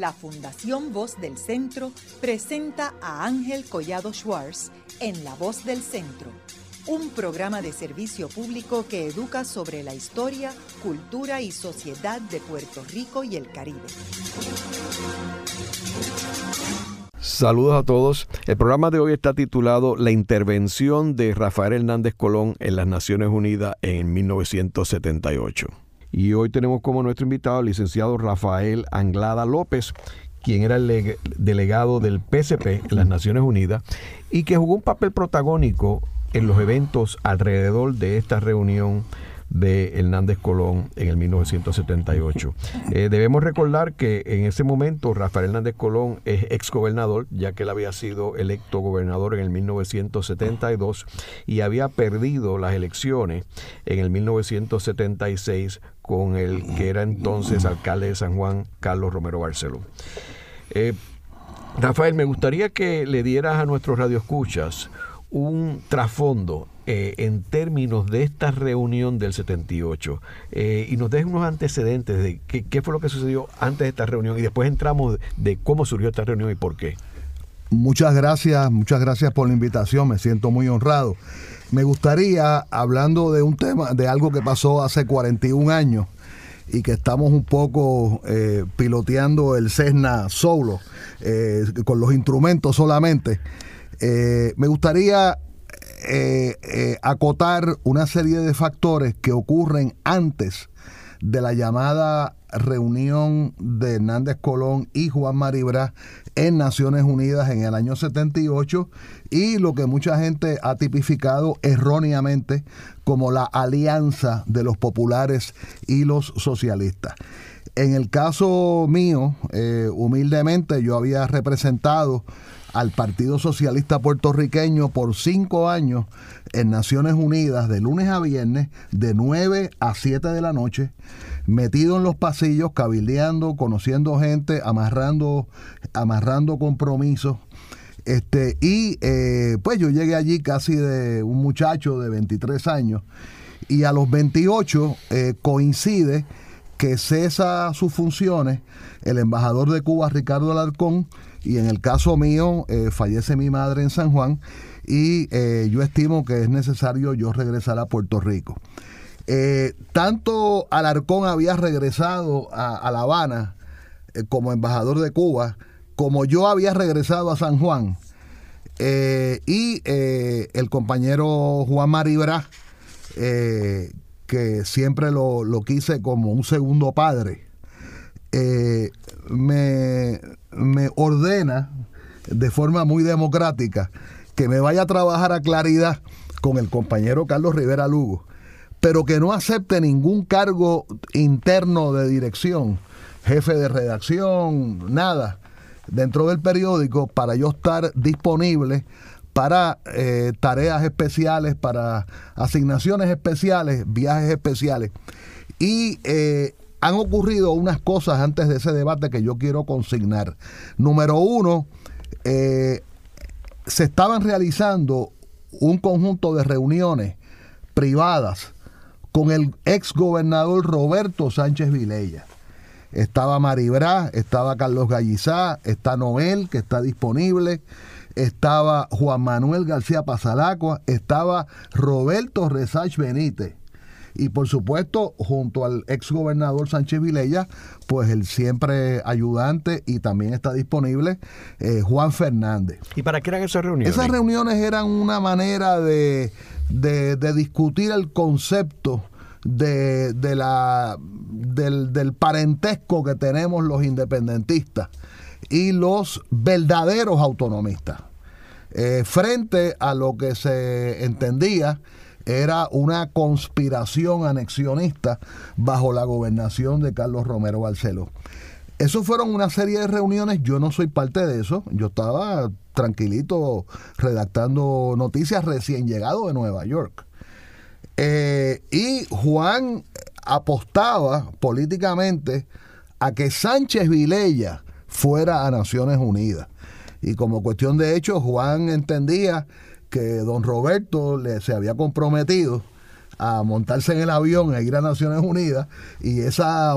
la Fundación Voz del Centro presenta a Ángel Collado Schwartz en La Voz del Centro, un programa de servicio público que educa sobre la historia, cultura y sociedad de Puerto Rico y el Caribe. Saludos a todos. El programa de hoy está titulado La intervención de Rafael Hernández Colón en las Naciones Unidas en 1978. Y hoy tenemos como nuestro invitado al licenciado Rafael Anglada López, quien era el delegado del PCP en las Naciones Unidas y que jugó un papel protagónico en los eventos alrededor de esta reunión de Hernández Colón en el 1978. Eh, debemos recordar que en ese momento Rafael Hernández Colón es exgobernador, ya que él había sido electo gobernador en el 1972 y había perdido las elecciones en el 1976 con el que era entonces alcalde de San Juan, Carlos Romero Barceló. Eh, Rafael, me gustaría que le dieras a nuestros radioescuchas un trasfondo eh, en términos de esta reunión del 78 eh, y nos deje unos antecedentes de qué, fue lo que sucedió antes de esta reunión y después entramos de cómo surgió esta reunión y por qué. Muchas gracias, muchas gracias por la invitación, me siento muy honrado. Me gustaría, hablando de un tema, de algo que pasó hace 41 años y que estamos un poco eh, piloteando el Cessna solo, con los instrumentos solamente, eh, me gustaría eh, eh, acotar una serie de factores que ocurren antes de la llamada reunión de Hernández Colón y Juan Maribra en Naciones Unidas en el año 78 y lo que mucha gente ha tipificado erróneamente como la alianza de los populares y los socialistas. En el caso mío, humildemente, yo había representado al Partido Socialista Puertorriqueño por cinco años en Naciones Unidas de lunes a viernes de 9 a 7 de la noche, metido en los pasillos, cabildeando, conociendo gente, amarrando, amarrando compromisos. Este, y eh, pues yo llegué allí casi de un muchacho de 23 años y a los 28 eh, coincide que cesa sus funciones el embajador de Cuba, Ricardo Alarcón, y en el caso mío eh, fallece mi madre en San Juan y eh, yo estimo que es necesario yo regresar a Puerto Rico. Eh, tanto Alarcón había regresado a, La Habana como embajador de Cuba, como yo había regresado a San Juan. y el compañero Juan Maribra, que siempre lo, lo, quise como un segundo padre, me, me ordena de forma muy democrática que me vaya a trabajar a claridad con el compañero Carlos Rivera Lugo, pero que no acepte ningún cargo interno de dirección, jefe de redacción, nada, dentro del periódico para yo estar disponible para eh, tareas especiales, para asignaciones especiales, viajes especiales. Y eh, han ocurrido unas cosas antes de ese debate que yo quiero consignar. Número uno, eh, se estaban realizando un conjunto de reuniones privadas con el ex gobernador Roberto Sánchez Vilella. Estaba Maribra, estaba Carlos Gallizá, está Noel, que está disponible, estaba Juan Manuel García Pasalacua, estaba Roberto Resach Benítez y por supuesto junto al ex gobernador Sánchez Vilella, pues el siempre ayudante y también está disponible eh, Juan Fernández. ¿Y para qué eran esas reuniones? Esas reuniones eran una manera de, discutir el concepto de, la, del, parentesco que tenemos los independentistas y los verdaderos autonomistas. Eh, frente a lo que se entendía era una conspiración anexionista bajo la gobernación de Carlos Romero Barceló. Eso fueron una serie de reuniones, yo no soy parte de eso, yo estaba tranquilito redactando noticias recién llegado de Nueva York. Eh, y Juan apostaba políticamente a que Sánchez Vilella fuera a Naciones Unidas. Y como cuestión de hecho, Juan entendía que don Roberto le, se había comprometido a montarse en el avión e ir a Naciones Unidas y esa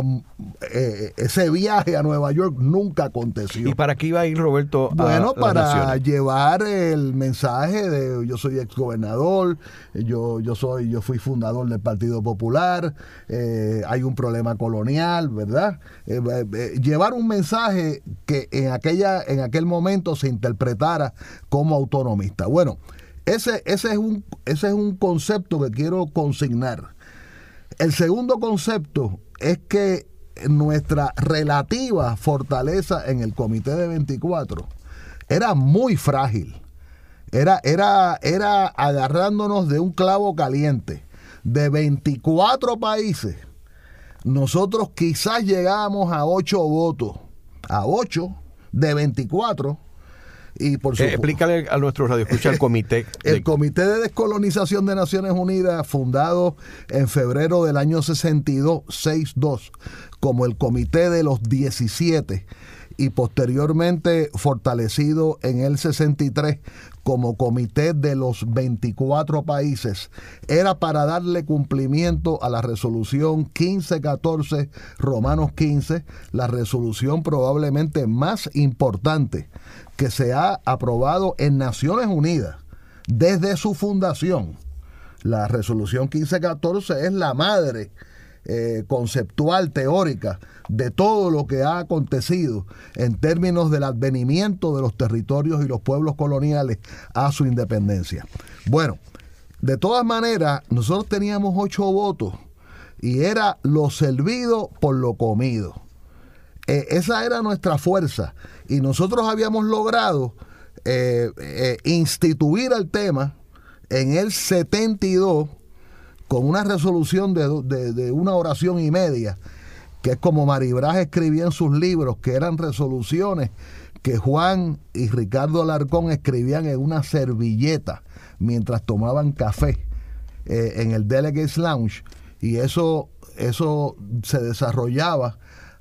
eh, ese viaje a Nueva York nunca aconteció. ¿Y para qué iba a ir Roberto? bueno, para llevar el mensaje de yo soy exgobernador, yo, yo soy, yo fui fundador del Partido Popular, eh, hay un problema colonial, ¿verdad? Eh, llevar un mensaje que en aquella, en aquel momento se interpretara como autonomista. Bueno, ese, ese, es un, ese es un concepto que quiero consignar. El segundo concepto es que nuestra relativa fortaleza en el comité de 24 era muy frágil. Era, era, era agarrándonos de un clavo caliente. De 24 países, nosotros quizás llegábamos a 8 votos. A 8 de 24 y por eh, explícale a nuestro radio escucha el comité. el Comité de Descolonización de Naciones Unidas, fundado en febrero del año 62, 62, como el Comité de los 17 y posteriormente fortalecido en el 63 como comité de los 24 países, era para darle cumplimiento a la resolución 1514 Romanos 15, la resolución probablemente más importante que se ha aprobado en Naciones Unidas desde su fundación. La resolución 1514 es la madre eh, conceptual, teórica, de todo lo que ha acontecido en términos del advenimiento de los territorios y los pueblos coloniales a su independencia. Bueno, de todas maneras, nosotros teníamos ocho votos y era lo servido por lo comido. Eh, esa era nuestra fuerza. Y nosotros habíamos logrado eh, instituir el tema en el 72 con una resolución de, una oración y media, que es como Maribraz escribía en sus libros, que eran resoluciones que Juan y Ricardo Alarcón escribían en una servilleta mientras tomaban café eh, en el Delegates Lounge, y eso, eso se desarrollaba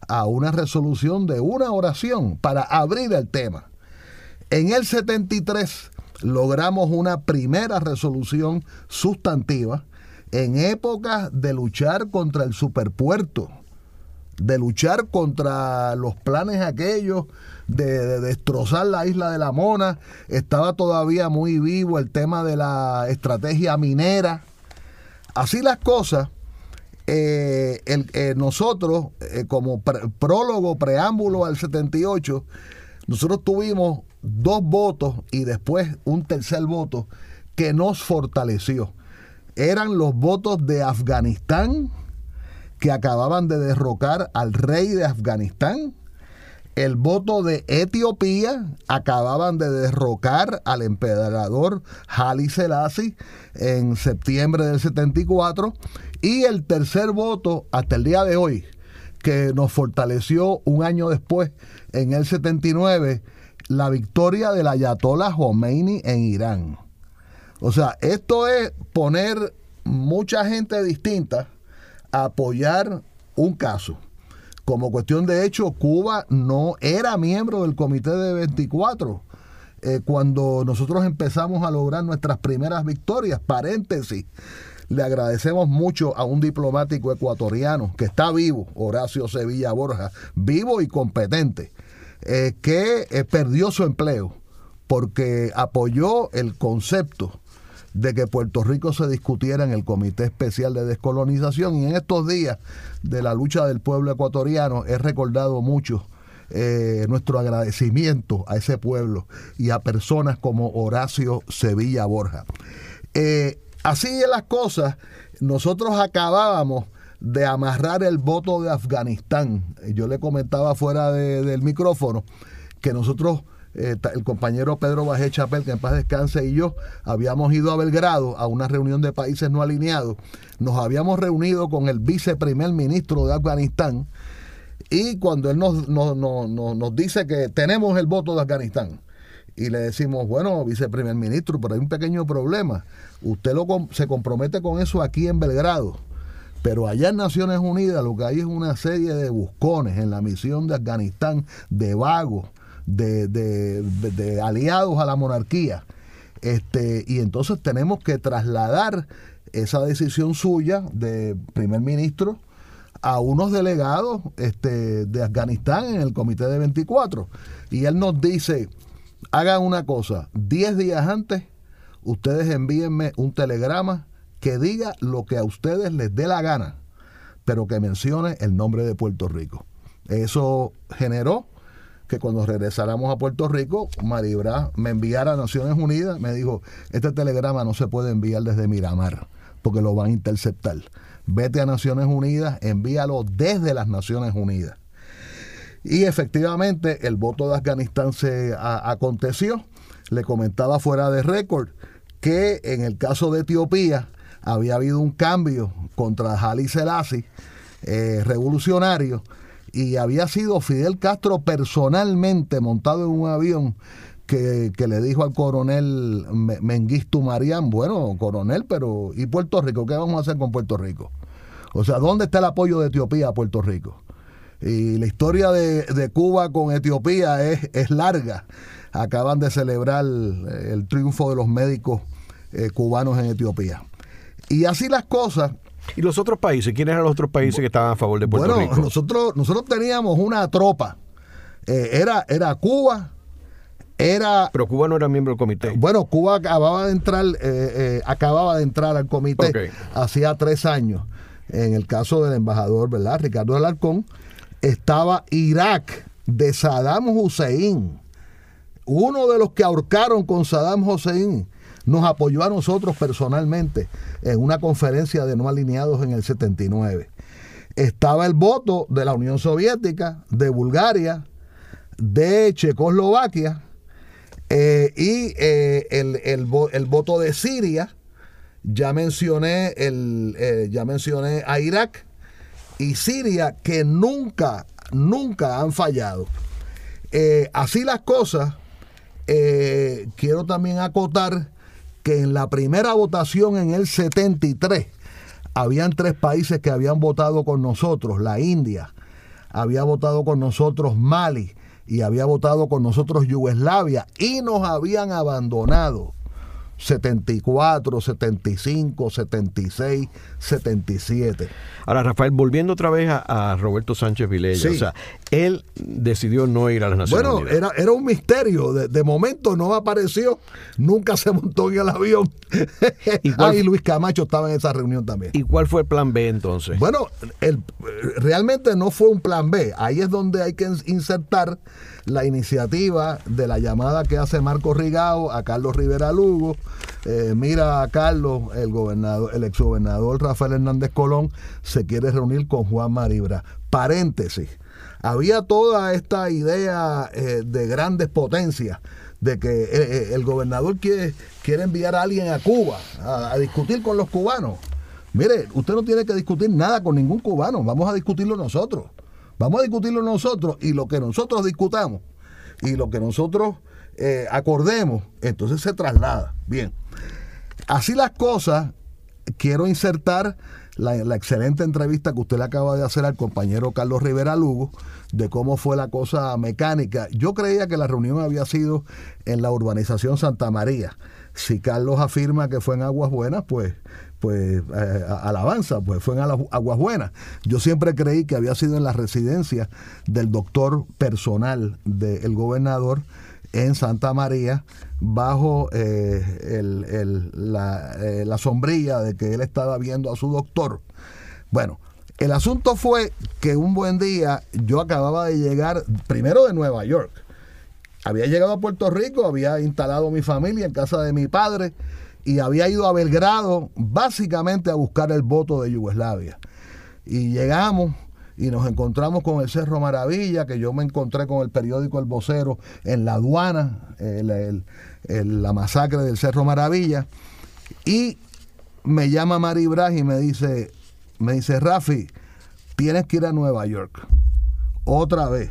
a una resolución de una oración para abrir el tema. En el 73 logramos una primera resolución sustantiva en épocas de luchar contra el superpuerto, de luchar contra los planes aquellos de, destrozar la isla de la Mona, estaba todavía muy vivo el tema de la estrategia minera. Así las cosas, eh, eh, nosotros, eh, como prólogo, preámbulo al 78, nosotros tuvimos dos votos y después un tercer voto que nos fortaleció eran los votos de Afganistán que acababan de derrocar al rey de Afganistán. El voto de Etiopía acababan de derrocar al emperador Haile Selassie en septiembre del 74 y el tercer voto hasta el día de hoy que nos fortaleció un año después en el 79 la victoria del Ayatollah Khomeini en Irán. O sea, esto es poner mucha gente distinta a apoyar un caso. Como cuestión de hecho, Cuba no era miembro del Comité de 24 eh, cuando nosotros empezamos a lograr nuestras primeras victorias. Paréntesis, le agradecemos mucho a un diplomático ecuatoriano que está vivo, Horacio Sevilla Borja, vivo y competente, eh, que eh, perdió su empleo porque apoyó el concepto de que Puerto Rico se discutiera en el Comité Especial de Descolonización y en estos días de la lucha del pueblo ecuatoriano he recordado mucho eh, nuestro agradecimiento a ese pueblo y a personas como Horacio Sevilla Borja. Eh, así de las cosas, nosotros acabábamos de amarrar el voto de Afganistán. Yo le comentaba fuera del micrófono que nosotros eh, el compañero Pedro Bajé Chapel, que en paz descanse, y yo habíamos ido a Belgrado a una reunión de países no alineados. Nos habíamos reunido con el viceprimer ministro de Afganistán y cuando él nos, nos, dice que tenemos el voto de Afganistán, y le decimos, bueno, viceprimer ministro, pero hay un pequeño problema. Usted lo, se compromete con eso aquí en Belgrado. Pero allá en Naciones Unidas lo que hay es una serie de buscones en la misión de Afganistán, de vagos, de, aliados a la monarquía. Este, y entonces tenemos que trasladar esa decisión suya de primer ministro a unos delegados este, de Afganistán en el comité de 24. Y él nos dice, hagan una cosa, 10 días antes, ustedes envíenme un telegrama que diga lo que a ustedes les dé la gana, pero que mencione el nombre de Puerto Rico. Eso generó que cuando regresáramos a Puerto Rico, Maribra me enviara a Naciones Unidas, me dijo, este telegrama no se puede enviar desde Miramar, porque lo van a interceptar. Vete a Naciones Unidas, envíalo desde las Naciones Unidas. Y efectivamente el voto de Afganistán se aconteció. Le comentaba fuera de récord que en el caso de Etiopía había habido un cambio contra Haile Selassie, eh, revolucionario, y había sido Fidel Castro personalmente montado en un avión que, le dijo al coronel Mengistu Marián, bueno, coronel, pero ¿y Puerto Rico? ¿Qué vamos a hacer con Puerto Rico? O sea, ¿dónde está el apoyo de Etiopía a Puerto Rico? Y la historia de, Cuba con Etiopía es, es, larga. Acaban de celebrar el, triunfo de los médicos eh, cubanos en Etiopía. Y así las cosas, ¿Y los otros países? ¿Quiénes eran los otros países que estaban a favor de Puerto Rico? Bueno, nosotros, nosotros teníamos una tropa. Eh, era, era Cuba, era... Pero Cuba no era miembro del comité. Bueno, Cuba acababa de entrar, eh, eh, acababa de entrar al comité hacía tres años. En el caso del embajador, ¿verdad? Ricardo Alarcón, estaba Irak de Saddam Hussein. Uno de los que ahorcaron con Saddam Hussein nos apoyó a nosotros personalmente en una conferencia de no alineados en el 79. Estaba el voto de la Unión Soviética, de Bulgaria, de Checoslovaquia eh, y eh, el, voto de Siria. Ya mencioné, el, eh, ya mencioné a Irak y Siria que nunca, nunca han fallado. así las cosas, quiero también acotar que en la primera votación en el 73 habían tres países que habían votado con nosotros, la India, había votado con nosotros Mali y había votado con nosotros Yugoslavia y nos habían abandonado 74, 75, 76, 77. Ahora, Rafael, volviendo otra vez a, Roberto Sánchez Vilella, o sea, él decidió no ir a las Naciones bueno, Unidas. Bueno, era, era un misterio. De, momento no apareció, nunca se montó en el avión. ¿Y Luis Camacho estaba en esa reunión también. ¿Y cuál fue el plan B entonces? Bueno, el, realmente no fue un plan B. Ahí es donde hay que insertar la iniciativa de la llamada que hace Marco Rigao a Carlos Rivera Lugo. Eh, mira a Carlos, el el exgobernador Rafael Hernández Colón se quiere reunir con Juan Maribra. Paréntesis. Había toda esta idea eh, de grandes potencias de que eh, el gobernador quiere, quiere enviar a alguien a Cuba a, a discutir con los cubanos. Mire, usted no tiene que discutir nada con ningún cubano, vamos a discutirlo nosotros. Vamos a discutirlo nosotros y lo que nosotros discutamos y lo que nosotros eh, acordemos, entonces se traslada. Bien. Así las cosas, quiero insertar la, excelente entrevista que usted le acaba de hacer al compañero Carlos Rivera Lugo de cómo fue la cosa mecánica. Yo creía que la reunión había sido en la urbanización Santa María. Si Carlos afirma que fue en Aguas Buenas, pues pues eh, alabanza, pues fue en Aguas Buenas. Yo siempre creí que había sido en la residencia del doctor personal del gobernador en Santa María, bajo eh, la, eh, la sombrilla de que él estaba viendo a su doctor. Bueno, el asunto fue que un buen día yo acababa de llegar primero de Nueva York. Había llegado a Puerto Rico, había instalado mi familia en casa de mi padre y había ido a Belgrado básicamente a buscar el voto de Yugoslavia. Y llegamos y nos encontramos con el Cerro Maravilla, que yo me encontré con el periódico El Vocero en la aduana, la masacre del Cerro Maravilla, y me llama Mari Braj y me dice, me dice, Rafi, tienes que ir a Nueva York, otra vez.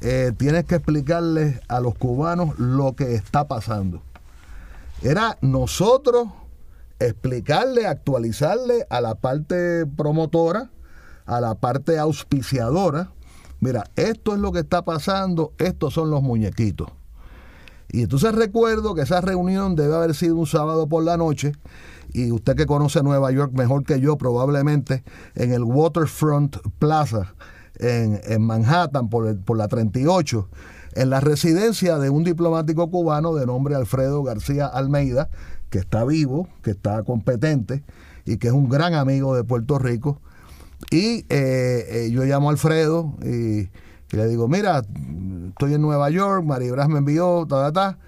Eh, tienes que explicarles a los cubanos lo que está pasando era nosotros explicarle, actualizarle a la parte promotora, a la parte auspiciadora, mira, esto es lo que está pasando, estos son los muñequitos. Y entonces recuerdo que esa reunión debe haber sido un sábado por la noche y usted que conoce Nueva York mejor que yo, probablemente en el Waterfront Plaza en, Manhattan por, por la 38, en la residencia de un diplomático cubano de nombre Alfredo García Almeida, que está vivo, que está competente y que es un gran amigo de Puerto Rico. Y eh, eh, yo llamo a Alfredo y, le digo, mira, estoy en Nueva York, Maribras me envió, ta, ta, ta.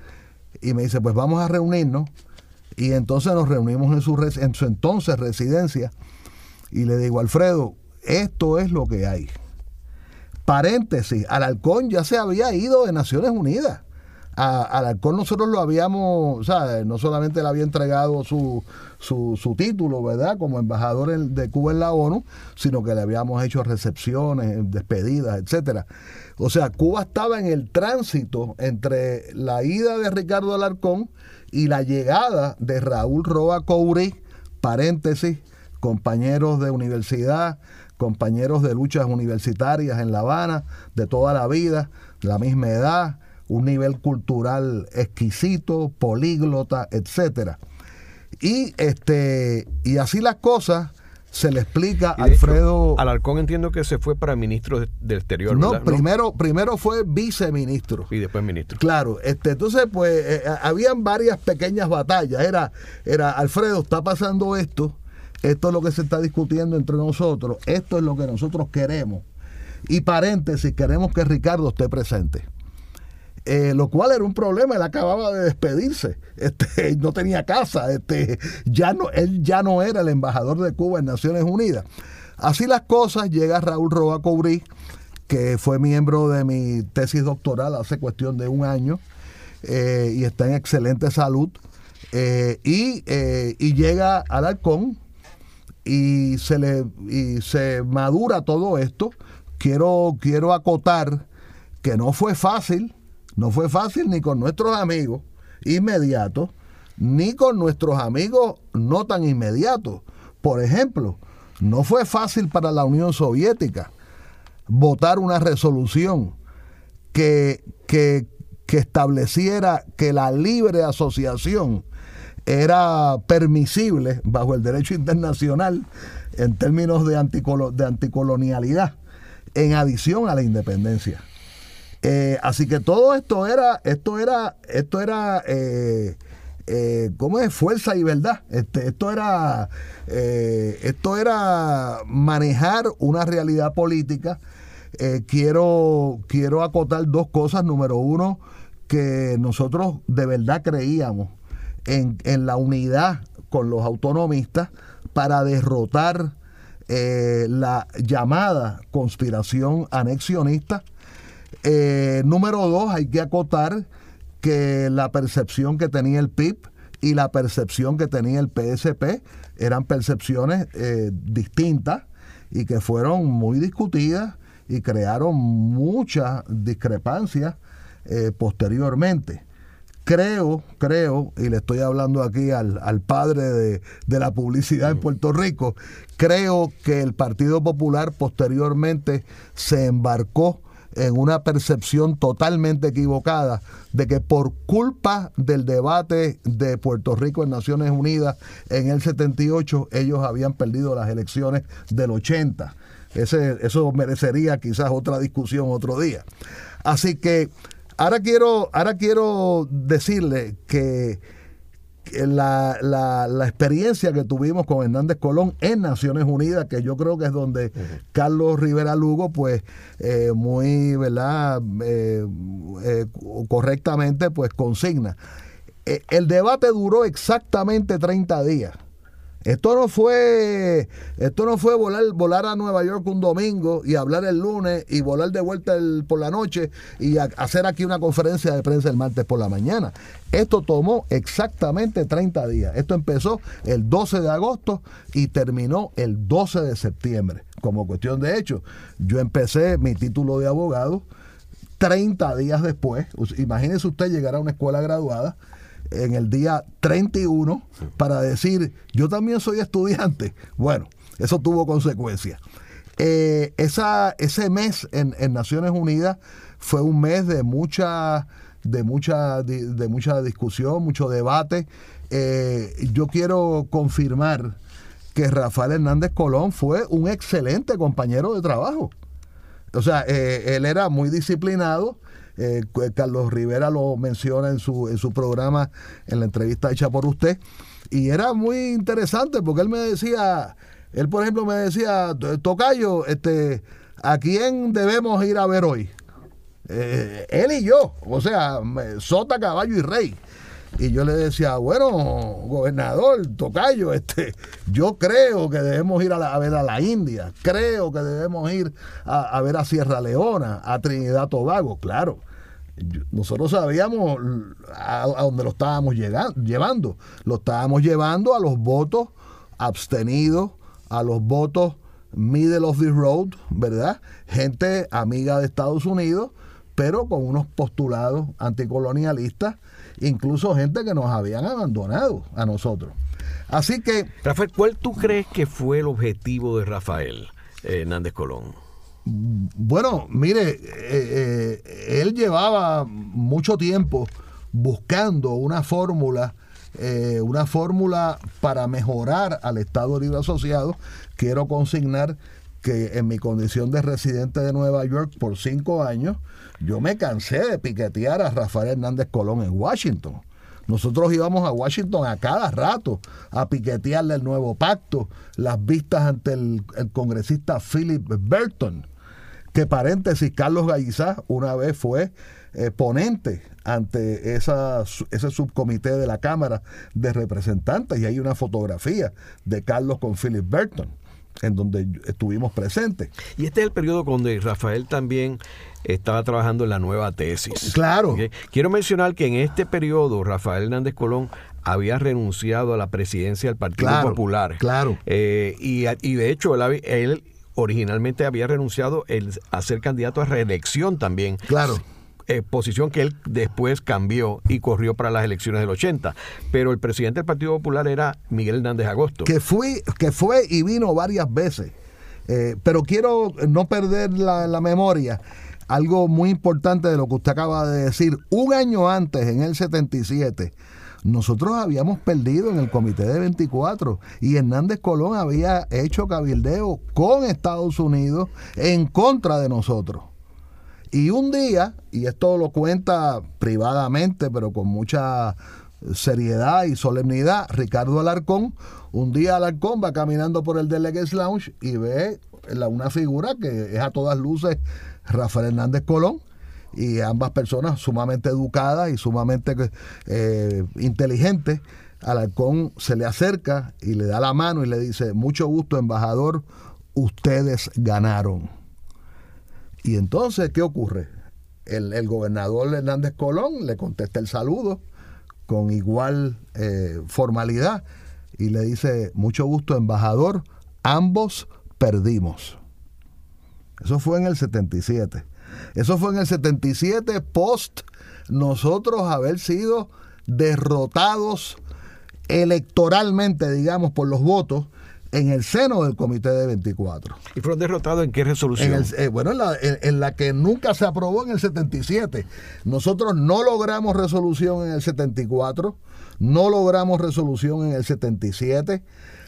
Y me dice, pues vamos a reunirnos y entonces nos reunimos en su, en su entonces residencia y le digo, Alfredo, esto es lo que hay. Paréntesis, Alarcón ya se había ido de Naciones Unidas. A, Alarcón nosotros lo habíamos, sea, no solamente le había entregado su, su, su, título, ¿verdad?, como embajador de Cuba en la ONU, sino que le habíamos hecho recepciones, despedidas, etcétera. O sea, Cuba estaba en el tránsito entre la ida de Ricardo Alarcón y la llegada de Raúl Roa Couri, paréntesis, compañeros de universidad, compañeros de luchas universitarias en La Habana, de toda la vida, la misma edad, un nivel cultural exquisito, políglota, etcétera. Y este y así las cosas se le explica a Alfredo. Alarcón entiendo que se fue para ministro del Exterior. No, primero, primero fue viceministro. Y después ministro. Claro, este, entonces, pues, eh, eh, habían varias pequeñas batallas. Era, era, Alfredo, está pasando esto, esto es lo que se está discutiendo entre nosotros, esto es lo que nosotros queremos. Y paréntesis, queremos que Ricardo esté presente. Eh, lo cual era un problema, él acababa de despedirse, este, no tenía casa, este, ya no, él ya no era el embajador de Cuba en Naciones Unidas. Así las cosas, llega Raúl Roa Cobrí, que fue miembro de mi tesis doctoral hace cuestión de un año eh, y está en excelente salud, eh, y, y, llega al halcón y se, le, y se madura todo esto. Quiero, quiero acotar que no fue fácil, no fue fácil ni con nuestros amigos inmediatos, ni con nuestros amigos no tan inmediatos. Por ejemplo, no fue fácil para la Unión Soviética votar una resolución que, que, estableciera que la libre asociación era permisible bajo el derecho internacional en términos de, de anticolonialidad, en adición a la independencia. Eh, así que todo esto era, esto era, esto era, eh, eh, ¿cómo es? Fuerza y verdad. Este, esto era, esto era manejar una realidad política. quiero, quiero acotar dos cosas. Número uno, que nosotros de verdad creíamos en, en la unidad con los autonomistas para derrotar la llamada conspiración anexionista eh, número dos, hay que acotar que la percepción que tenía el PIB y la percepción que tenía el PSP eran percepciones eh, distintas y que fueron muy discutidas y crearon muchas discrepancias eh, posteriormente. Creo, creo, y le estoy hablando aquí al, padre de, de, la publicidad en Puerto Rico, creo que el Partido Popular posteriormente se embarcó en una percepción totalmente equivocada de que por culpa del debate de Puerto Rico en Naciones Unidas en el 78 ellos habían perdido las elecciones del 80. Ese, eso merecería quizás otra discusión otro día. Así que ahora quiero, ahora quiero decirle que la, la, experiencia que tuvimos con Hernández Colón en Naciones Unidas, que yo creo que es donde Carlos Rivera Lugo, pues eh, muy, ¿verdad? Eh, eh, correctamente, pues consigna. el debate duró exactamente 30 días. Esto no fue, esto no fue volar, volar a Nueva York un domingo y hablar el lunes y volar de vuelta por la noche y hacer aquí una conferencia de prensa el martes por la mañana. Esto tomó exactamente 30 días. Esto empezó el 12 de agosto y terminó el 12 de septiembre. Como cuestión de hecho, yo empecé mi título de abogado 30 días después. Imagínese usted llegar a una escuela graduada en el día 31 para decir, yo también soy estudiante. Bueno, eso tuvo consecuencias. Eh, esa, ese mes en, Naciones Unidas fue un mes de mucha de mucha, de, mucha discusión, mucho debate. Eh, yo quiero confirmar que Rafael Hernández Colón fue un excelente compañero de trabajo. O sea, eh, él era muy disciplinado. Eh, Carlos Rivera lo menciona en su, en su programa, en la entrevista hecha por usted. Y era muy interesante porque él me decía, él por ejemplo me decía, Tocayo, este, ¿a quién debemos ir a ver hoy? Eh, él y yo, o sea, sota, caballo y rey. Y yo le decía, bueno, gobernador, tocayo, este, yo creo que debemos ir a, ver a la India, creo que debemos ir a, ver a Sierra Leona, a Trinidad Tobago, claro. nosotros sabíamos a, dónde lo estábamos llevando. Lo estábamos llevando a los votos abstenidos, a los votos middle of the road, ¿verdad? Gente amiga de Estados Unidos pero con unos postulados anticolonialistas, incluso gente que nos habían abandonado a nosotros. Así que... Rafael, ¿cuál tú crees que fue el objetivo de Rafael eh, Hernández Colón? Bueno, mire, eh, eh, él llevaba mucho tiempo buscando una fórmula, una fórmula para mejorar al Estado Libre Asociado. Quiero consignar que en mi condición de residente de Nueva York por cinco años, yo me cansé de piquetear a Rafael Hernández Colón en Washington. Nosotros íbamos a Washington a cada rato a piquetearle el nuevo pacto, las vistas ante el, congresista Philip Burton, que paréntesis, Carlos Gallizá una vez fue eh, ponente ante esa, ese subcomité de la Cámara de Representantes y hay una fotografía de Carlos con Philip Burton en donde estuvimos presentes. Y este es el periodo donde Rafael también estaba trabajando en la nueva tesis. Claro. Quiero mencionar que en este periodo Rafael Hernández Colón había renunciado a la presidencia del Partido Popular. Claro. Eh, y, de hecho él, originalmente había renunciado a ser candidato a reelección también. Claro. Eh, posición que él después cambió y corrió para las elecciones del 80. Pero el presidente del Partido Popular era Miguel Hernández Agosto. Que fue, que fue y vino varias veces. Eh, pero quiero no perder la, la memoria algo muy importante de lo que usted acaba de decir. Un año antes, en el 77, nosotros habíamos perdido en el comité de 24 y Hernández Colón había hecho cabildeo con Estados Unidos en contra de nosotros. Y un día, y esto lo cuenta privadamente, pero con mucha seriedad y solemnidad, Ricardo Alarcón, un día Alarcón va caminando por el Delegates Lounge y ve una figura que es a todas luces Rafael Hernández Colón, y ambas personas sumamente educadas y sumamente eh, inteligentes. Alarcón se le acerca y le da la mano y le dice, mucho gusto, embajador, ustedes ganaron. Y entonces, ¿qué ocurre? El, gobernador Hernández Colón le contesta el saludo con igual eh, formalidad y le dice, mucho gusto, embajador, ambos perdimos. Eso fue en el 77. Eso fue en el 77 post nosotros haber sido derrotados electoralmente, digamos, por los votos en el seno del Comité de 24. ¿Y fueron derrotados en qué resolución? Eh, bueno, en la, en la, que nunca se aprobó en el 77. Nosotros no logramos resolución en el 74, no logramos resolución en el 77.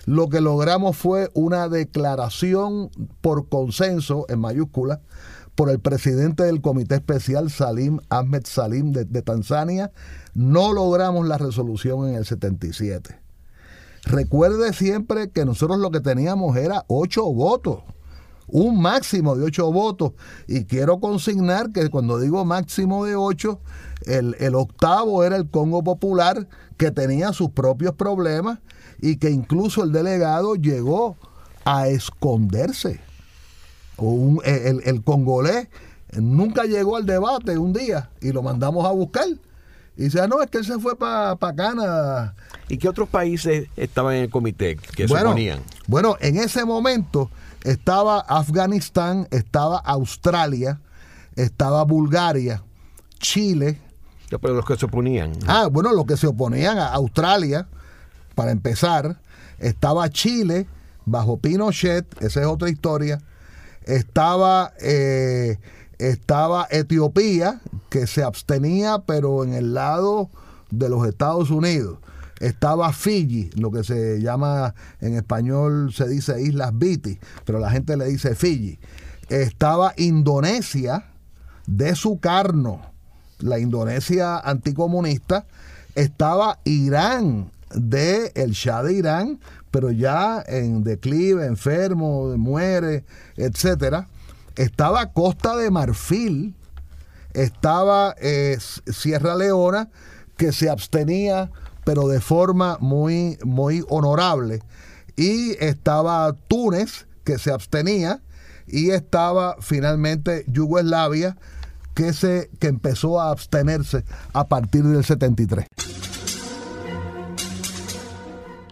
Lo que logramos fue una declaración por consenso, en mayúscula, por el presidente del Comité Especial, Salim Ahmed Salim, de, Tanzania. No logramos la resolución en el 77. Recuerde siempre que nosotros lo que teníamos era ocho votos un máximo de ocho votos. Y quiero consignar que cuando digo máximo de ocho, el, el, octavo era el Congo Popular, que tenía sus propios problemas y que incluso el delegado llegó a esconderse. el, el congolés nunca llegó al debate un día y lo mandamos a buscar. Y dice, ah, no, es que él se fue para pa Canadá. ¿Y qué otros países estaban en el comité que se oponían? Bueno, en ese momento estaba Afganistán, estaba Australia, estaba Bulgaria, Chile. Pero los que se oponían. Ah, bueno, los que se oponían a Australia, para empezar, estaba Chile bajo Pinochet, esa es otra historia. Estaba, eh, estaba Etiopía, que se abstenía, pero en el lado de los Estados Unidos. Estaba Fiji, lo que se llama en español se dice Islas Viti, pero la gente le dice Fiji. Estaba Indonesia de Sukarno, la Indonesia anticomunista. Estaba Irán de el Shah de Irán, pero ya en declive, enfermo, muere, etcétera. Estaba Costa de Marfil, estaba eh, Sierra Leona, que se abstenía, pero de forma muy, muy honorable. Y estaba Túnez, que se abstenía, y estaba finalmente Yugoslavia, que, se, que empezó a abstenerse a partir del 73.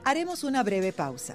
Haremos una breve pausa,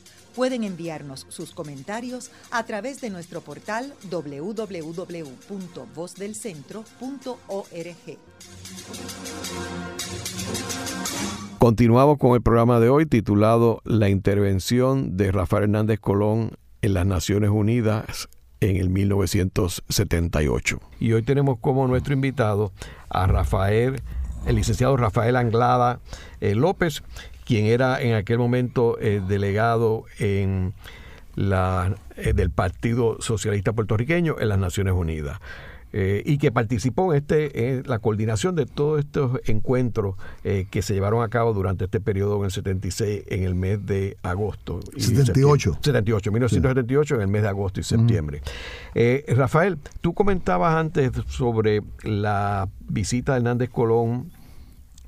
Pueden enviarnos sus comentarios a través de nuestro portal www.vozdelcentro.org. Continuamos con el programa de hoy titulado La intervención de Rafael Hernández Colón en las Naciones Unidas en el 1978. Y hoy tenemos como nuestro invitado a Rafael el licenciado Rafael Anglada eh, López, quien era en aquel momento eh, delegado en la, eh, del Partido Socialista Puertorriqueño en las Naciones Unidas. y que participó en, este, en la coordinación de todos estos encuentros que se llevaron a cabo durante este periodo en el 76, en el mes de agosto. Y 78. 78, 1978, en el mes de agosto y septiembre. Rafael, tú comentabas antes sobre la visita de Hernández Colón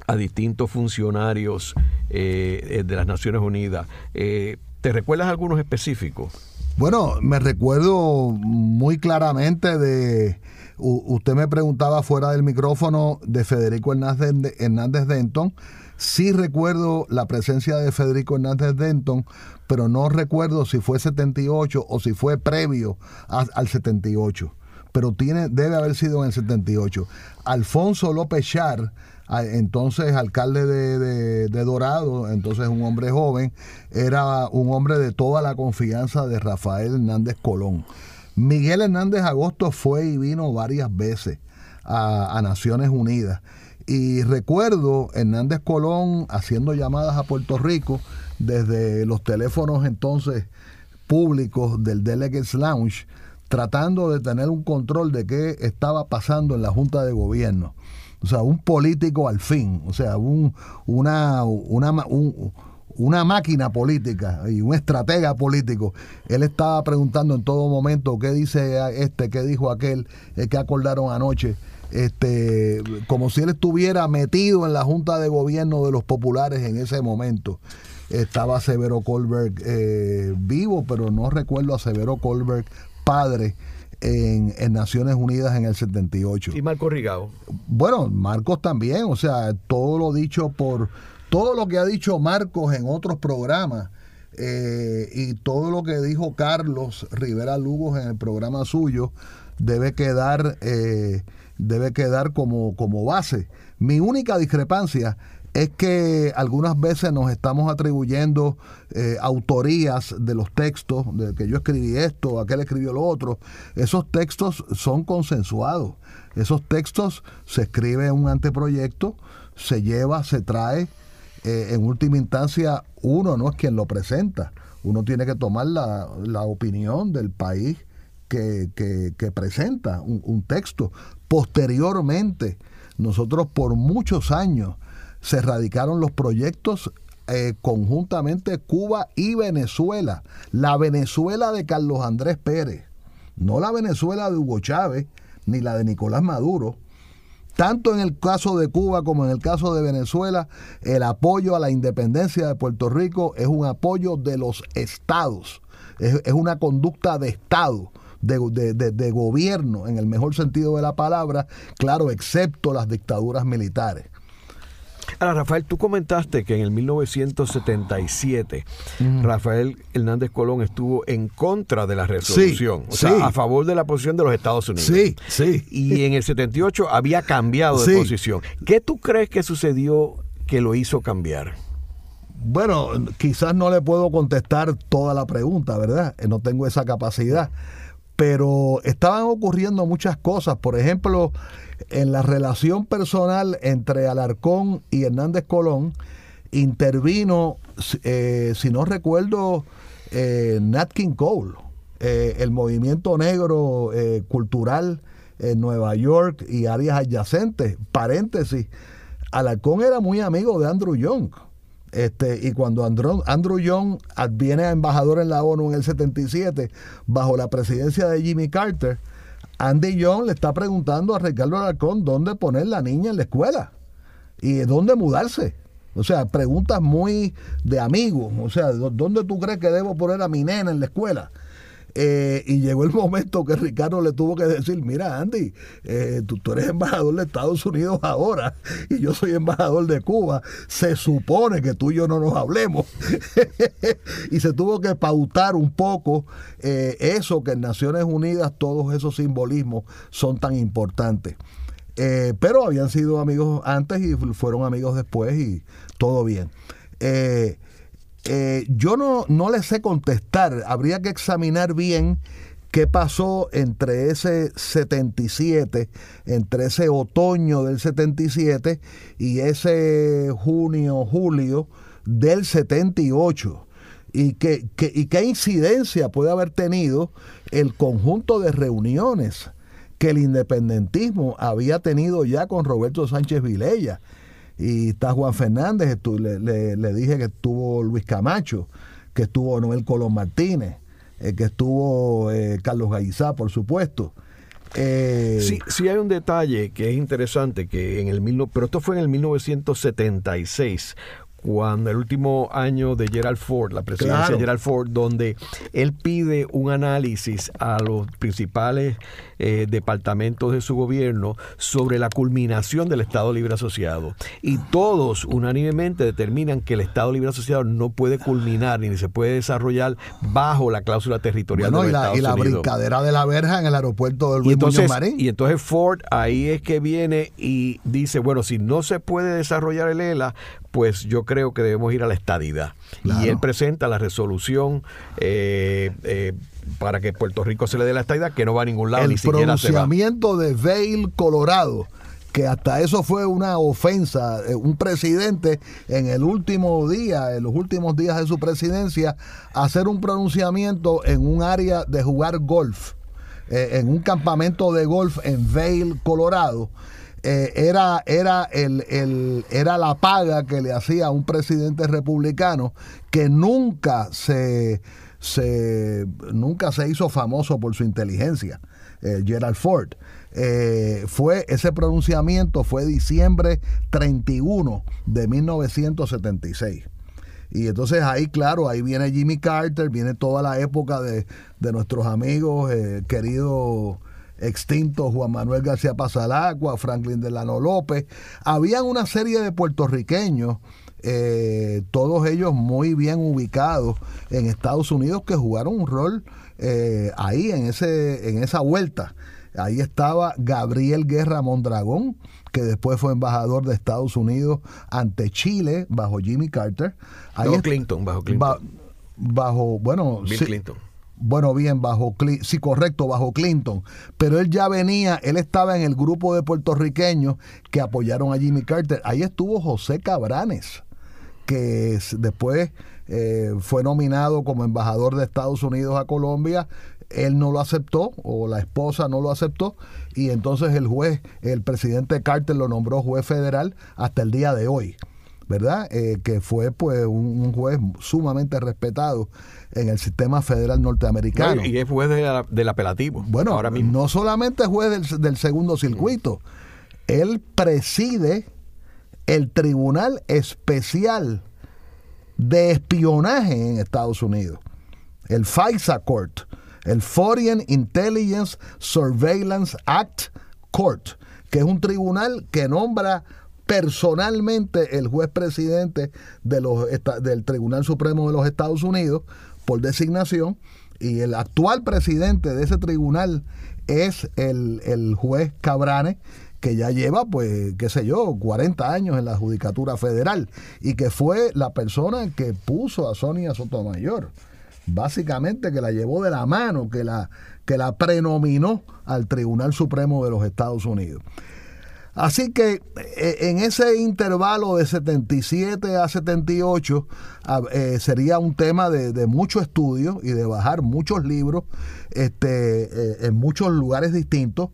a distintos funcionarios eh, de las Naciones Unidas. Eh, ¿Te recuerdas algunos específicos? Bueno, me recuerdo muy claramente de, usted me preguntaba fuera del micrófono de Federico Hernández, Hernández Denton. Sí recuerdo la presencia de Federico Hernández Denton, pero no recuerdo si fue 78 o si fue previo al 78. Pero tiene, debe haber sido en el 78. Alfonso López Char entonces alcalde de, Dorado, entonces un hombre joven, era un hombre de toda la confianza de Rafael Hernández Colón. Miguel Hernández Agosto fue y vino varias veces a, a Naciones Unidas. Y recuerdo Hernández Colón haciendo llamadas a Puerto Rico desde los teléfonos entonces públicos del Delegates Lounge, tratando de tener un control de qué estaba pasando en la Junta de Gobierno o sea, un político al fin, o sea, un, una, una, una máquina política y un estratega político. Él estaba preguntando en todo momento qué dice este, qué dijo aquel, eh, qué acordaron anoche. Este, como si él estuviera metido en la Junta de Gobierno de los populares en ese momento. Estaba Severo Colberg eh, vivo, pero no recuerdo a Severo Colberg padre en, Naciones Unidas en el 78. ¿Y Marcos Rigao? Bueno, Marcos también, o sea, todo lo dicho por, todo lo que ha dicho Marcos en otros programas eh, y todo lo que dijo Carlos Rivera Lugos en el programa suyo debe quedar, eh, debe quedar como, como base. Mi única discrepancia es que algunas veces nos estamos atribuyendo eh, autorías de los textos, de que yo escribí esto, aquel escribió lo otro. Esos textos son consensuados. Esos textos se escribe en un anteproyecto, se lleva, se trae. Eh, en última instancia, uno no es quien lo presenta. Uno tiene que tomar la, opinión del país que, presenta un, un texto. Posteriormente, nosotros por muchos años se radicaron los proyectos eh, conjuntamente Cuba y Venezuela. La Venezuela de Carlos Andrés Pérez, no la Venezuela de Hugo Chávez ni la de Nicolás Maduro. Tanto en el caso de Cuba como en el caso de Venezuela, el apoyo a la independencia de Puerto Rico es un apoyo de los estados, es, una conducta de Estado. De, de, gobierno en el mejor sentido de la palabra, claro, excepto las dictaduras militares. Ahora, Rafael, tú comentaste que en el 1977 Rafael Hernández Colón estuvo en contra de la resolución, o sea, a favor de la posición de los Estados Unidos. Sí, sí. Y en el 78 había cambiado de posición. ¿Qué tú crees que sucedió que lo hizo cambiar? Bueno, quizás no le puedo contestar toda la pregunta, ¿verdad? No tengo esa capacidad. Pero estaban ocurriendo muchas cosas. Por ejemplo, en la relación personal entre Alarcón y Hernández Colón, intervino, eh, si no recuerdo, eh, Nat King Cole, eh, el movimiento negro cultural en Nueva York y áreas adyacentes. Paréntesis, Alarcón era muy amigo de Andrew Young. Este, y cuando Andrew, Andrew Young viene a embajador en la ONU en el 77, bajo la presidencia de Jimmy Carter, Andy Young le está preguntando a Ricardo Alarcón dónde poner la niña en la escuela y dónde mudarse. O sea, preguntas muy de amigos. O sea, ¿dónde tú crees que debo poner a mi nena en la escuela? Eh, y llegó el momento que Ricardo le tuvo que decir, mira Andy, eh, tú, eres embajador de Estados Unidos ahora y yo soy embajador de Cuba. Se supone que tú y yo no nos hablemos. y se tuvo que pautar un poco eh, eso que en Naciones Unidas todos esos simbolismos son tan importantes. pero habían sido amigos antes y fueron amigos después y todo bien. Yo no, no le sé contestar, habría que examinar bien qué pasó entre ese 77, entre ese otoño del 77 y ese junio, julio del 78. Y, qué, y qué incidencia puede haber tenido el conjunto de reuniones que el independentismo había tenido ya con Roberto Sánchez Vilella y está Juan Fernández, le, dije que estuvo Luis Camacho, que estuvo Noel Colón Martínez, eh, que estuvo eh, Carlos Gaizá, por supuesto. Eh, sí, sí hay un detalle que es interesante, que en el pero esto fue en el 1976, cuando el último año de Gerald Ford, la presidencia de Gerald Ford, donde él pide un análisis a los principales eh, departamentos de su gobierno sobre la culminación del Estado Libre Asociado. Y todos unánimemente determinan que el Estado Libre Asociado no puede culminar ni se puede desarrollar bajo la cláusula territorial de los y la, Estados y la brincadera de la verja en el aeropuerto del Luis entonces, Marín. Y entonces Ford ahí es que viene y dice, bueno, si no se puede desarrollar el ELA, pues yo creo que debemos ir a la estadidad. Y él presenta la resolución eh, eh, para que Puerto Rico se le dé la estadidad, que no va a ningún lado, el ni siquiera se va. de Vail, Colorado que hasta eso fue una ofensa. Eh, un presidente en el último día, en los últimos días de su presidencia, hacer un pronunciamiento en un área de jugar golf, en un campamento de golf en Vail, Colorado, eh, era, era, el, era la paga que le hacía un presidente republicano que nunca se, se, nunca se hizo famoso por su inteligencia, eh, Gerald Ford. Eh, fue, ese pronunciamiento fue diciembre 31 de 1976. Y entonces ahí, claro, ahí viene Jimmy Carter, viene toda la época de, de nuestros amigos queridos extinto Juan Manuel García Pasalacua, Franklin Delano López. Habían una serie de puertorriqueños, eh, todos ellos muy bien ubicados en Estados Unidos, que jugaron un rol eh, ahí en, ese, en esa vuelta. Ahí estaba Gabriel Guerra Mondragón, que después fue embajador de Estados Unidos ante Chile bajo Jimmy Carter. bajo Clinton, bajo Clinton. bajo, bueno, Bill Clinton bueno, bien, bajo, sí, correcto, bajo Clinton, pero él ya venía, él estaba en el grupo de puertorriqueños que apoyaron a Jimmy Carter. Ahí estuvo José Cabranes, que después eh, fue nominado como embajador de Estados Unidos a Colombia. Él no lo aceptó, o la esposa no lo aceptó, y entonces el juez, el presidente Carter lo nombró juez federal hasta el día de hoy. ¿verdad? Eh, que fue pues un, juez sumamente respetado en el sistema federal norteamericano. y es juez del apelativo. Bueno, ahora mismo. no solamente juez del, segundo circuito, él preside el Tribunal Especial de Espionaje en Estados Unidos, el FISA Court, el Foreign Intelligence Surveillance Act Court, que es un tribunal que nombra personalmente el juez presidente de los, del Tribunal Supremo de los Estados Unidos por designación y el actual presidente de ese tribunal es el, el juez Cabrane que ya lleva, pues, qué sé yo, 40 años en la Judicatura Federal y que fue la persona que puso a Sonia Sotomayor. Básicamente que la llevó de la mano, que la, que la prenominó al Tribunal Supremo de los Estados Unidos. Así que eh, en ese intervalo de 77 a 78 eh, sería un tema de, mucho estudio y de bajar muchos libros este, eh, en muchos lugares distintos,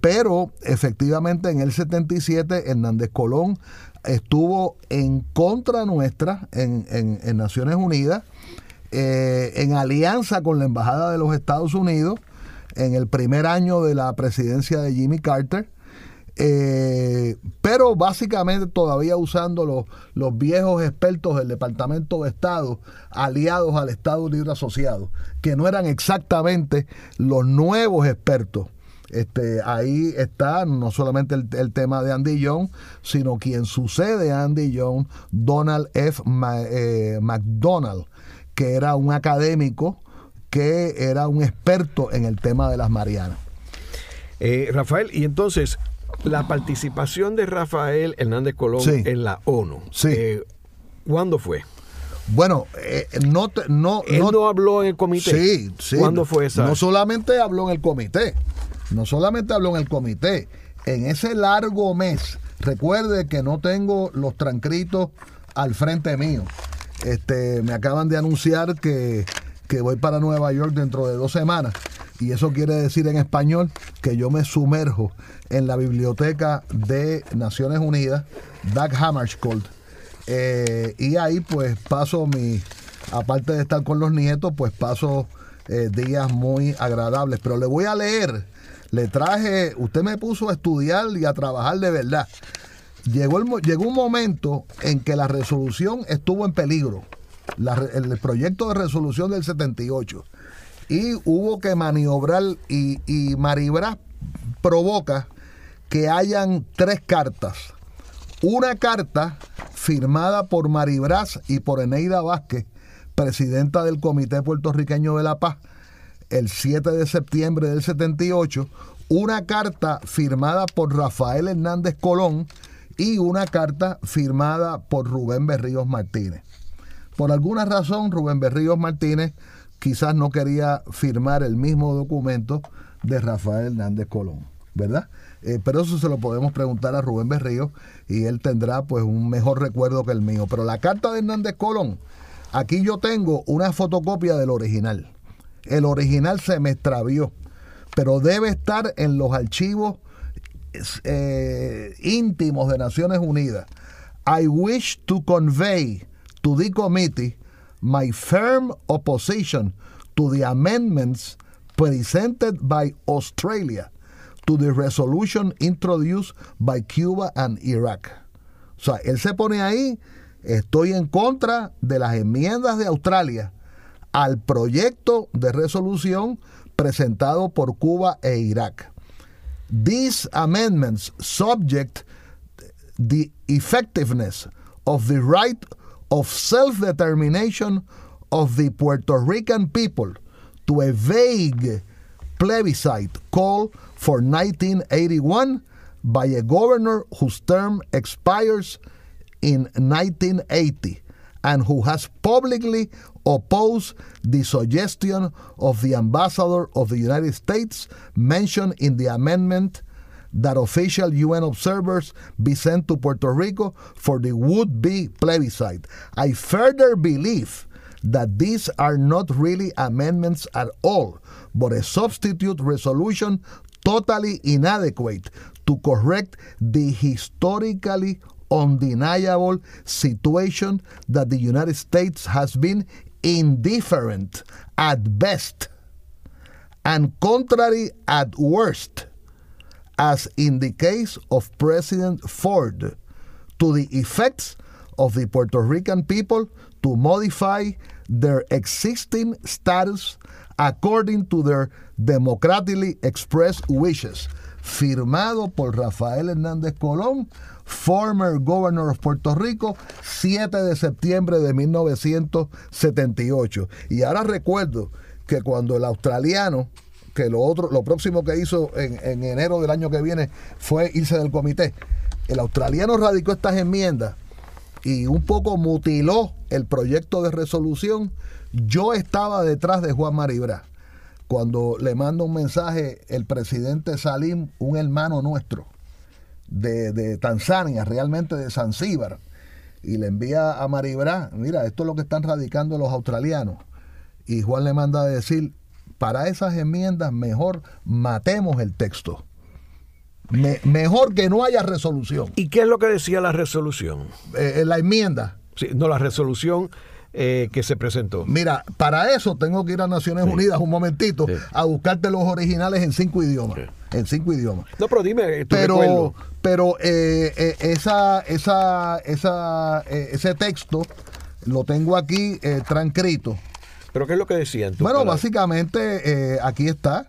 pero efectivamente en el 77 Hernández Colón estuvo en contra nuestra en, en Naciones Unidas, en alianza con la Embajada de los Estados Unidos en el primer año de la presidencia de Jimmy Carter eh, pero básicamente todavía usando los, los, viejos expertos del Departamento de Estado aliados al Estado Libre Asociado, que no eran exactamente los nuevos expertos. Este, ahí está no solamente el, tema de Andy Jones, sino quien sucede a Andy Jones, Donald F. Eh, McDonald, que era un académico que era un experto en el tema de las Marianas. Eh, Rafael, y entonces, la participación de Rafael Hernández Colón en la ONU. Sí. Eh, ¿Cuándo fue? Bueno, eh, no, no, Él no, habló en el comité. Sí, sí. ¿Cuándo fue esa? No solamente habló en el comité, no solamente habló en el comité. En ese largo mes, recuerde que no tengo los transcritos al frente mío. Este, me acaban de anunciar que, que voy para Nueva York dentro de dos semanas. Y eso quiere decir en español que yo me sumerjo en la biblioteca de Naciones Unidas, Doug Hammarskjöld. Eh, y ahí pues paso mi, aparte de estar con los nietos, pues paso eh, días muy agradables. Pero le voy a leer, le traje, usted me puso a estudiar y a trabajar de verdad. Llegó, el, llegó un momento en que la resolución estuvo en peligro, el proyecto de resolución del 78, y hubo que maniobrar y, y provoca que hayan tres cartas. Una carta firmada por Maribraz y por Eneida Vázquez, presidenta del Comité Puertorriqueño de la Paz, el 7 de septiembre del 78, una carta firmada por Rafael Hernández Colón y una carta firmada por Rubén Berríos Martínez. Por alguna razón, Rubén Berríos Martínez quizás no quería firmar el mismo documento de Rafael Hernández Colón, ¿verdad? Eh, pero eso se lo podemos preguntar a Rubén Berrío y él tendrá pues un mejor recuerdo que el mío. Pero la carta de Hernández Colón, aquí yo tengo una fotocopia del original. El original se me extravió, pero debe estar en los archivos eh, íntimos de Naciones Unidas. I wish to convey to the committee my firm opposition to the amendments presented by Australia to the resolution introduced by Cuba and Iraq. O sea, él se pone ahí, estoy en contra de las enmiendas de Australia al proyecto de resolución presentado por Cuba e Irak. These amendments subject the effectiveness of the right of self-determination of the Puerto Rican people to a vague plebiscite call for 1981 by a governor whose term expires in 1980 and who has publicly opposed the suggestion of the ambassador of the United States mentioned in the amendment that official UN observers be sent to Puerto Rico for the would be plebiscite. I further believe that these are not really amendments at all, but a substitute resolution totally inadequate to correct the historically undeniable situation that the United States has been indifferent at best and contrary at worst, as in the case of President Ford, to the effects of the Puerto Rican people to modify their existing status according to their democratically expressed wishes, firmado por Rafael Hernández Colón, former governor of Puerto Rico, 7 de septiembre de 1978. Y ahora recuerdo que cuando el australiano, que lo otro, lo próximo que hizo en, en enero del año que viene fue irse del comité, el australiano radicó estas enmiendas y un poco mutiló el proyecto de resolución, yo estaba detrás de Juan Maribra. Cuando le manda un mensaje el presidente Salim, un hermano nuestro de, Tanzania, realmente de Zanzíbar, y le envía a Maribra, mira, esto es lo que están radicando los australianos. Y Juan le manda a decir, para esas enmiendas mejor matemos el texto. mejor que no haya resolución. ¿Y qué es lo que decía la resolución? Eh, la enmienda. Sí, no, la resolución eh, que se presentó. Mira, para eso tengo que ir a Naciones Unidas un momentito a buscarte los originales en cinco idiomas. En cinco idiomas. No, pero dime, pero, pero eh, eh, esa, esa, esa, ese texto lo tengo aquí transcrito. ¿Pero qué es lo que decían? Bueno, básicamente aquí está.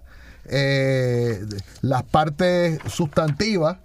las partes sustantivas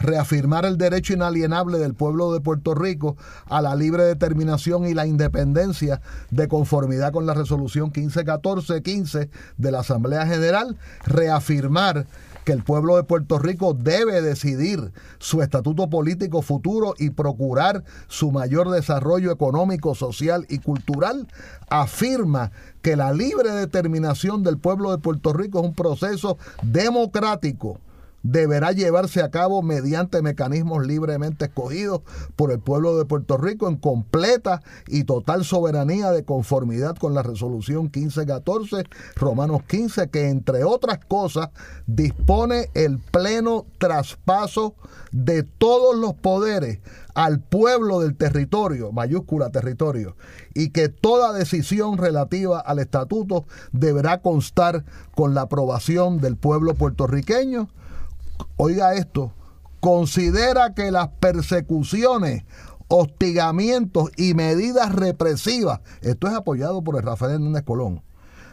reafirmar el derecho inalienable del pueblo de Puerto Rico a la libre determinación y la independencia de conformidad con la resolución 1514-15 de la Asamblea General, reafirmar que el pueblo de Puerto Rico debe decidir su estatuto político futuro y procurar su mayor desarrollo económico, social y cultural, afirma que la libre determinación del pueblo de Puerto Rico es un proceso democrático deberá llevarse a cabo mediante mecanismos libremente escogidos por el pueblo de Puerto Rico en completa y total soberanía de conformidad con la resolución 1514, Romanos 15, que entre otras cosas dispone el pleno traspaso de todos los poderes al pueblo del territorio, mayúscula territorio, y que toda decisión relativa al estatuto deberá constar con la aprobación del pueblo puertorriqueño oiga esto, considera que las persecuciones, hostigamientos y medidas represivas, esto es apoyado por el Rafael Hernández Colón,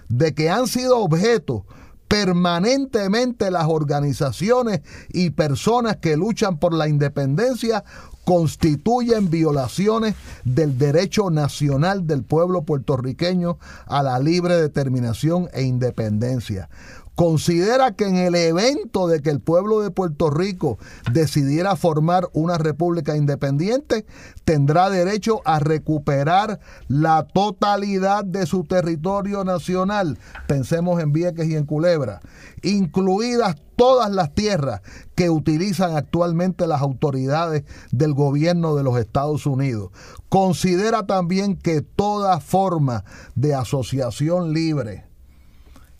de que han sido objeto permanentemente las organizaciones y personas que luchan por la independencia constituyen violaciones del derecho nacional del pueblo puertorriqueño a la libre determinación e independencia considera que en el evento de que el pueblo de Puerto Rico decidiera formar una república independiente, tendrá derecho a recuperar la totalidad de su territorio nacional. Pensemos en Vieques y en Culebra, incluidas todas las tierras que utilizan actualmente las autoridades del gobierno de los Estados Unidos. Considera también que toda forma de asociación libre,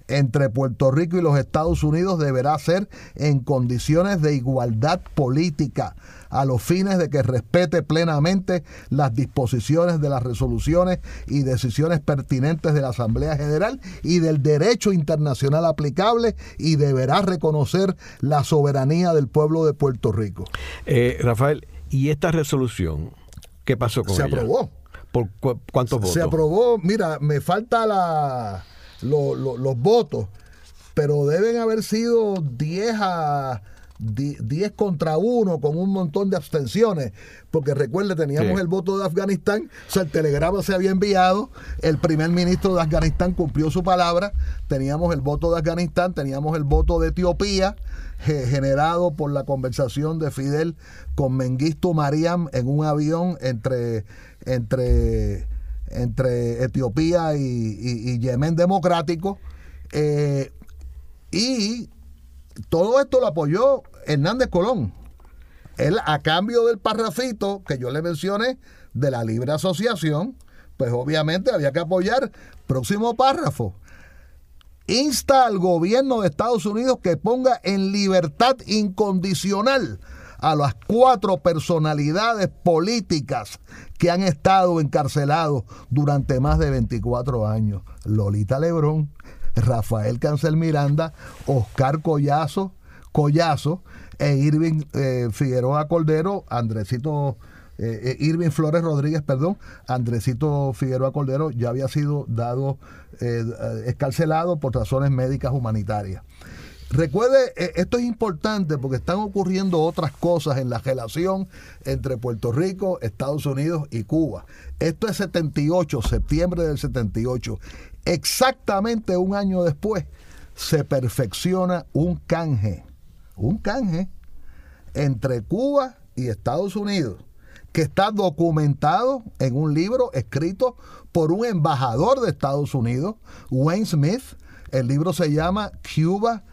entre Puerto Rico y los Estados Unidos deberá ser en condiciones de igualdad política a los fines de que respete plenamente las disposiciones de las resoluciones y decisiones pertinentes de la Asamblea General y del derecho internacional aplicable y deberá reconocer la soberanía del pueblo de Puerto Rico. Eh, Rafael, ¿y esta resolución qué pasó con ella? Se aprobó. ¿Por cuántos votos? Se aprobó, mira, me falta la los votos, pero deben haber sido 10 a 10 contra 1 con un montón de abstenciones, porque recuerde, teníamos el voto de Afganistán, o sea, el telegrama se había enviado, el primer ministro de Afganistán cumplió su palabra, teníamos el voto de Afganistán, teníamos el voto de Etiopía, generado por la conversación de Fidel con Mengistu Mariam en un avión entre, entre entre Etiopía y, Yemen democrático. Eh, y todo esto lo apoyó Hernández Colón. Él, a cambio del parrafito que yo le mencioné de la libre asociación, pues obviamente había que apoyar. Próximo párrafo. Insta al gobierno de Estados Unidos que ponga en libertad incondicional a las cuatro personalidades políticas que han estado encarcelados durante más de 24 años. Lolita Lebrón, Rafael Cancel Miranda, Oscar Collazo, Collazo e Irving eh, Figueroa Cordero, Andresito eh, eh, Irving Flores Rodríguez, perdón, Andresito Figueroa Cordero ya había sido dado, escarcelado por razones médicas humanitarias. Recuerde, eh, esto es importante porque están ocurriendo otras cosas en la relación entre Puerto Rico, Estados Unidos y Cuba. Esto es 78, septiembre del 78. Exactamente un año después se perfecciona un canje, un canje entre Cuba y Estados Unidos, que está documentado en un libro escrito por un embajador de Estados Unidos, Wayne Smith. El libro se llama Cuba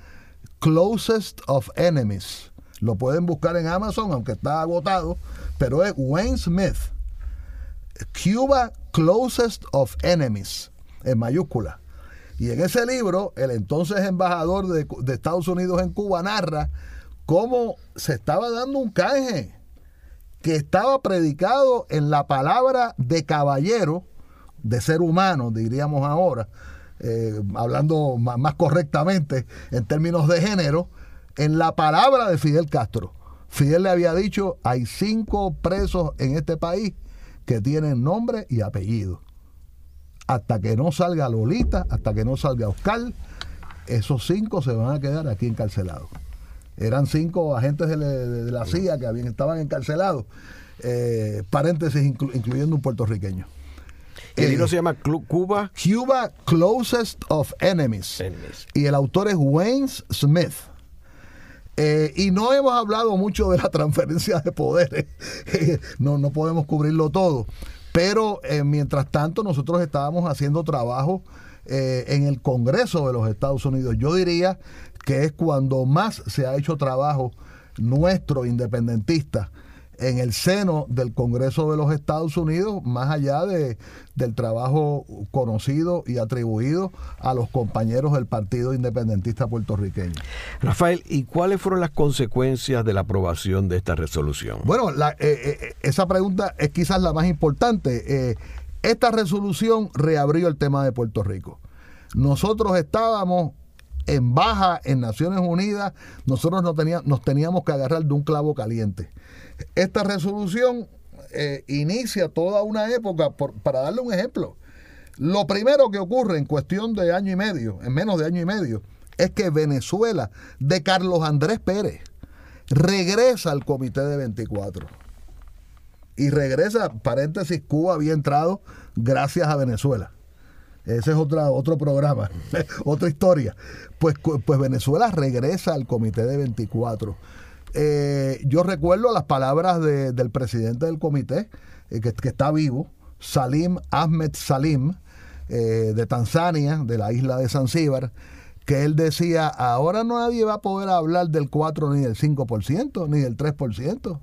Closest of Enemies. Lo pueden buscar en Amazon, aunque está agotado, pero es Wayne Smith. Cuba Closest of Enemies, en mayúscula. Y en ese libro, el entonces embajador de, Estados Unidos en Cuba narra cómo se estaba dando un canje que estaba predicado en la palabra de caballero, de ser humano, diríamos ahora, eh, hablando más, correctamente en términos de género, en la palabra de Fidel Castro. Fidel le había dicho, hay cinco presos en este país que tienen nombre y apellido. Hasta que no salga Lolita, hasta que no salga Oscar, esos cinco se van a quedar aquí encarcelados. Eran cinco agentes de, la CIA que habían, estaban encarcelados, eh, paréntesis incluyendo un puertorriqueño. El libro se llama Cuba. Cuba Closest of Enemies. Y el autor es Wayne Smith. Eh, y no hemos hablado mucho de la transferencia de poderes. no, no podemos cubrirlo todo. Pero eh, mientras tanto, nosotros estábamos haciendo trabajo eh, en el Congreso de los Estados Unidos. Yo diría que es cuando más se ha hecho trabajo nuestro independentista en el seno del Congreso de los Estados Unidos, más allá de, del trabajo conocido y atribuido a los compañeros del Partido Independentista puertorriqueño. Rafael, ¿y cuáles fueron las consecuencias de la aprobación de esta resolución? Bueno, eh, eh, esa pregunta es quizás la más importante. Eh, esta resolución reabrió el tema de Puerto Rico. Nosotros estábamos en baja en Naciones Unidas, nosotros no teníamos, nos teníamos que agarrar de un clavo caliente. Esta resolución eh, inicia toda una época, para darle un ejemplo. Lo primero que ocurre en cuestión de año y medio, en menos de año y medio, es que Venezuela, de Carlos Andrés Pérez, regresa al Comité de 24. Y regresa, paréntesis, Cuba había entrado gracias a Venezuela. Ese es otro programa, otra historia. Pues, pues Venezuela regresa al Comité de 24. Eh, yo recuerdo las palabras del presidente del comité, eh, que, está vivo, Salim Ahmed Salim, eh, de Tanzania, de la isla de Zanzíbar, que él decía, ahora nadie va a poder hablar del 4 ni del 5%, ni del 3%.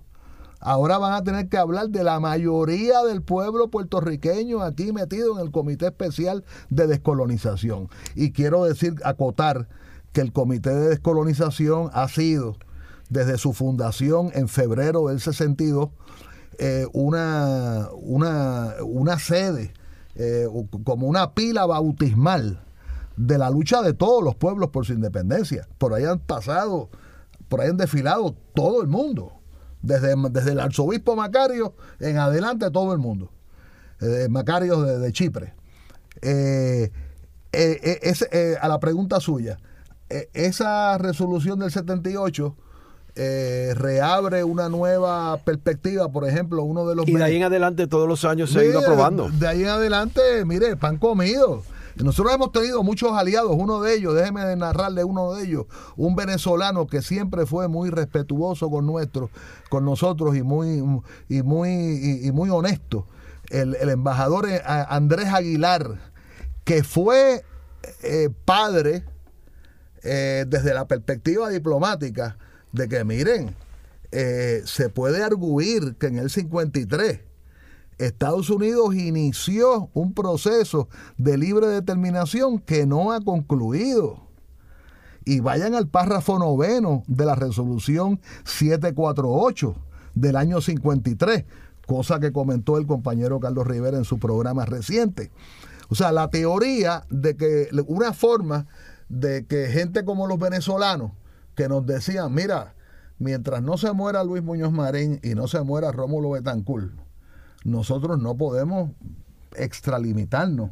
Ahora van a tener que hablar de la mayoría del pueblo puertorriqueño aquí metido en el Comité Especial de Descolonización. Y quiero decir, acotar, que el Comité de Descolonización ha sido desde su fundación en febrero del 62 eh, una, una, una, sede, eh, como una pila bautismal de la lucha de todos los pueblos por su independencia. Por ahí han pasado, por ahí han desfilado todo el mundo, desde, desde el arzobispo Macario en adelante todo el mundo, eh, Macario de, de Chipre. a la pregunta suya, esa resolución del 78 eh, reabre una nueva perspectiva, por ejemplo, uno de los... Y de ahí en adelante todos los años se ha ido aprobando. De, ahí en adelante, mire, pan comido. Nosotros hemos tenido muchos aliados, uno de ellos, déjeme narrarle uno de ellos, un venezolano que siempre fue muy respetuoso con nuestro, con nosotros y muy, y muy, y, muy honesto. El, embajador eh, Andrés Aguilar, que fue eh, padre desde la perspectiva diplomática de que miren, eh, se puede arguir que en el 53 Estados Unidos inició un proceso de libre determinación que no ha concluido. Y vayan al párrafo noveno de la resolución 748 del año 53, cosa que comentó el compañero Carlos Rivera en su programa reciente. O sea, la teoría de que una forma de que gente como los venezolanos que nos decían, mira, mientras no se muera Luis Muñoz Marín y no se muera Rómulo Betancourt, nosotros no podemos extralimitarnos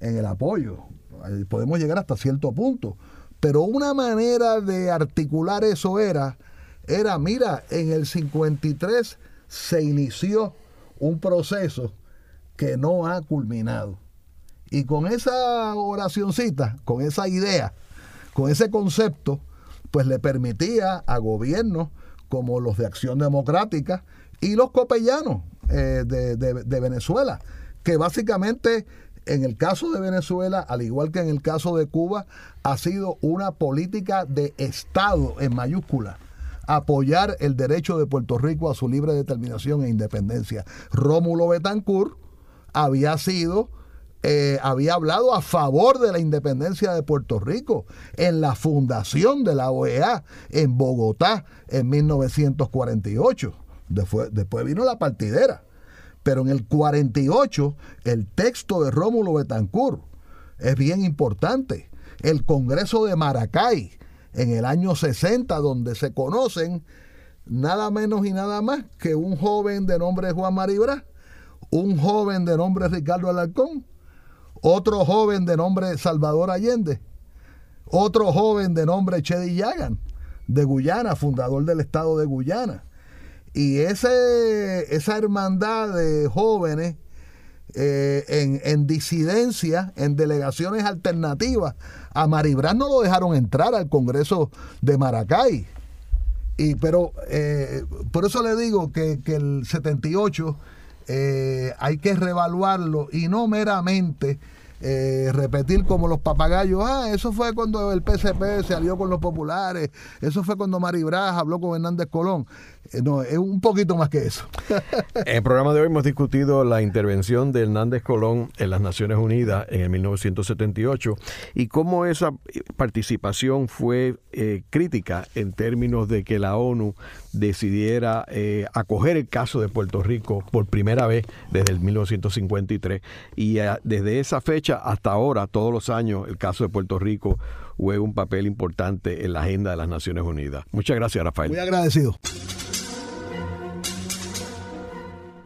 en el apoyo. Podemos llegar hasta cierto punto, Pero una manera de articular eso era, era, mira, en el 53 se inició un proceso que no ha culminado. Y con esa oracioncita, con esa idea, con ese concepto, pues le permitía a gobiernos como los de Acción Democrática y los copellanos eh, de, Venezuela, que básicamente en el caso de Venezuela, al igual que en el caso de Cuba, ha sido una política de Estado en mayúscula apoyar el derecho de Puerto Rico a su libre determinación e independencia. Rómulo Betancourt había sido eh, había hablado a favor de la independencia de Puerto Rico en la fundación de la OEA en Bogotá en 1948. Después, después vino la partidera. Pero en el 48, el texto de Rómulo Betancourt es bien importante. El Congreso de Maracay, en el año 60, donde se conocen nada menos y nada más que un joven de nombre Juan Maribra, un joven de nombre Ricardo Alarcón, otro joven de nombre Salvador Allende, otro joven de nombre Chedi Yagan, de Guyana, fundador del estado de Guyana. Y ese, esa hermandad de jóvenes eh, en, en, disidencia, en delegaciones alternativas, a Maribran no lo dejaron entrar al Congreso de Maracay. Y, pero eh, por eso le digo que, que el 78 eh, hay que reevaluarlo y no meramente eh, repetir como los papagayos, ah, eso fue cuando el PCP se alió con los populares, eso fue cuando Mari habló con Hernández Colón. Eh, no, es un poquito más que eso. en el programa de hoy hemos discutido la intervención de Hernández Colón en las Naciones Unidas en el 1978 y cómo esa participación fue eh, crítica en términos de que la ONU decidiera acoger el caso de Puerto Rico por primera vez desde el 1953 y desde esa fecha hasta ahora, todos los años, el caso de Puerto Rico juega un papel importante en la agenda de las Naciones Unidas. Muchas gracias, Rafael. Muy agradecido.